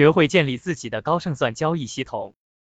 学会建立自己的高胜算交易系统。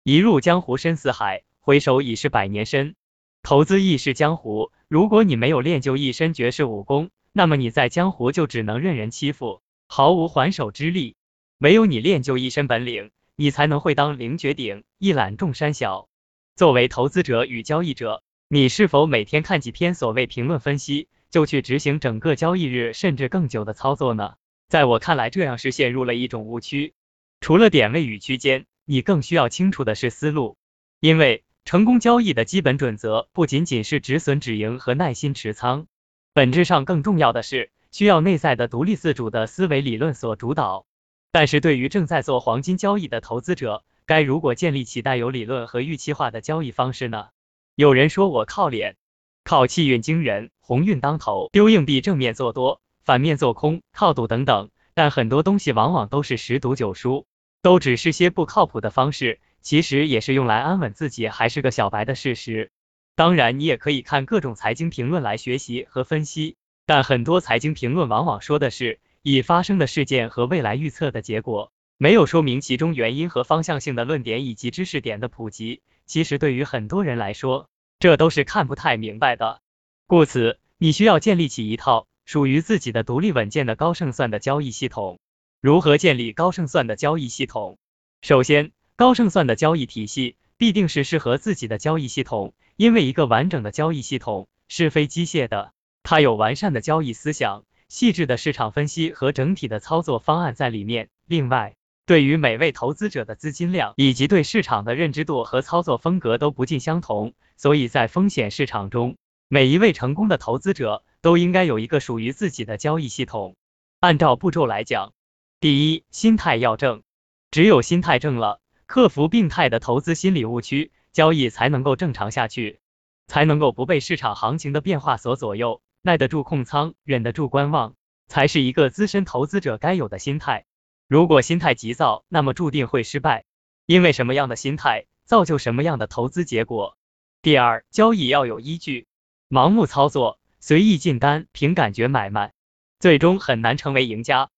一入江湖深似海，回首已是百年身。投资亦是江湖，如果你没有练就一身绝世武功，那么你在江湖就只能任人欺负，毫无还手之力。唯有你练就一身本领，你才能会当凌绝顶，一览众山小。作为投资者与交易者，你是否每天看几篇所谓评论分析，就去执行整个交易日甚至更久的操作呢？在我看来，这样是陷入了一种误区。除了点位与区间，你更需要清楚的是思路，因为成功交易的基本准则不仅仅是止损止盈和耐心持仓，本质上更重要的是需要内在的独立自主的思维理论所主导。但是对于正在做黄金交易的投资者，该如果建立起带有理论和预期化的交易方式呢？有人说我靠脸，靠气运惊人，鸿运当头，丢硬币正面做多，反面做空，靠赌等等，但很多东西往往都是十赌九输，都只是些不靠谱的方式，其实也是用来安稳自己还是个小白的事实。当然，你也可以看各种财经评论来学习和分析，但很多财经评论往往说的是已发生的事件和未来预测的结果。没有说明其中原因和方向性的论点以及知识点的普及，其实对于很多人来说，这都是看不太明白的。故此，你需要建立起一套属于自己的独立稳健的高胜算的交易系统。如何建立高胜算的交易系统？首先，高胜算的交易体系必定是适合自己的交易系统，因为一个完整的交易系统是非机械的，它有完善的交易思想、细致的市场分析和整体的操作方案在里面。另外，对于每位投资者的资金量以及对市场的认知度和操作风格都不尽相同，所以在风险市场中，每一位成功的投资者都应该有一个属于自己的交易系统。按照步骤来讲，第一，心态要正，只有心态正了，克服病态的投资心理误区，交易才能够正常下去，才能够不被市场行情的变化所左右，耐得住控仓，忍得住观望，才是一个资深投资者该有的心态。如果心态急躁，那么注定会失败，因为什么样的心态造就什么样的投资结果。第二，交易要有依据，盲目操作、随意进单、凭感觉买卖，最终很难成为赢家。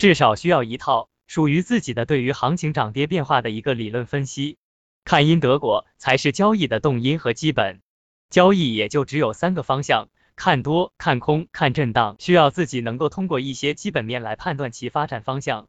至少需要一套属于自己的对于行情涨跌变化的一个理论分析，看因得果才是交易的动因和基本。交易也就只有三个方向：看多、看空、看震荡，需要自己能够通过一些基本面来判断其发展方向。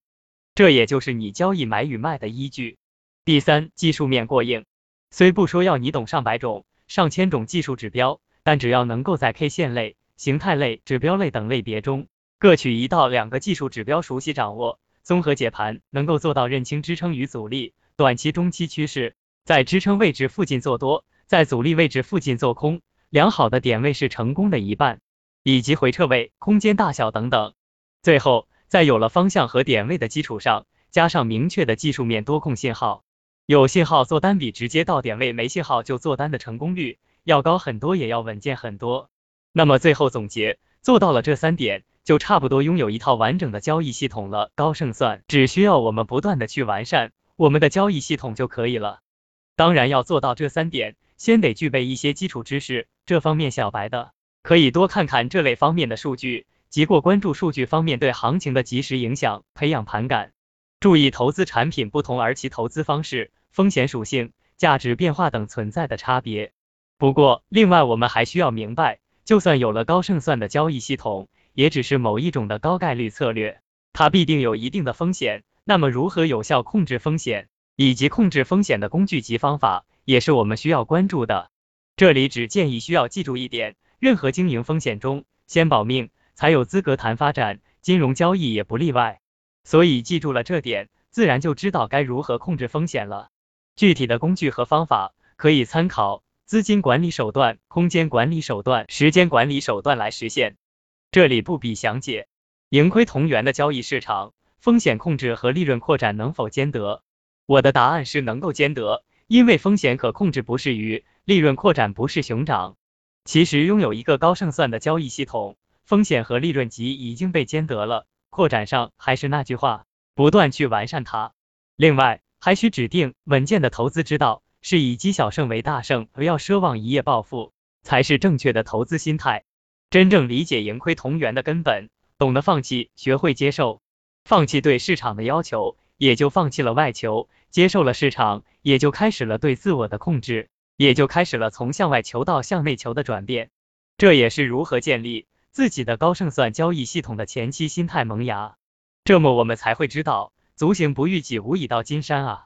这也就是你交易买与卖的依据。第三，技术面过硬，虽不说要你懂上百种、上千种技术指标，但只要能够在 K 线类、形态类、指标类等类别中，各取一到两个技术指标熟悉掌握，综合解盘，能够做到认清支撑与阻力、短期、中期趋势，在支撑位置附近做多，在阻力位置附近做空，良好的点位是成功的一半，以及回撤位、空间大小等等。最后。在有了方向和点位的基础上，加上明确的技术面多空信号，有信号做单比直接到点位没信号就做单的成功率要高很多，也要稳健很多。那么最后总结，做到了这三点，就差不多拥有一套完整的交易系统了。高胜算只需要我们不断的去完善我们的交易系统就可以了。当然要做到这三点，先得具备一些基础知识，这方面小白的可以多看看这类方面的数据。即过关注数据方面对行情的及时影响，培养盘感，注意投资产品不同而其投资方式、风险属性、价值变化等存在的差别。不过，另外我们还需要明白，就算有了高胜算的交易系统，也只是某一种的高概率策略，它必定有一定的风险。那么，如何有效控制风险，以及控制风险的工具及方法，也是我们需要关注的。这里只建议需要记住一点：任何经营风险中，先保命。才有资格谈发展，金融交易也不例外。所以记住了这点，自然就知道该如何控制风险了。具体的工具和方法可以参考资金管理手段、空间管理手段、时间管理手段来实现。这里不必详解。盈亏同源的交易市场，风险控制和利润扩展能否兼得？我的答案是能够兼得，因为风险可控制不是鱼，利润扩展不是熊掌。其实拥有一个高胜算的交易系统。风险和利润级已经被兼得了，扩展上还是那句话，不断去完善它。另外，还需指定稳健的投资之道，是以积小胜为大胜，不要奢望一夜暴富，才是正确的投资心态。真正理解盈亏同源的根本，懂得放弃，学会接受，放弃对市场的要求，也就放弃了外求，接受了市场，也就开始了对自我的控制，也就开始了从向外求到向内求的转变。这也是如何建立自己的高胜算交易系统的前期心态萌芽。这么我们才会知道，足行不遇己，无以到金山啊。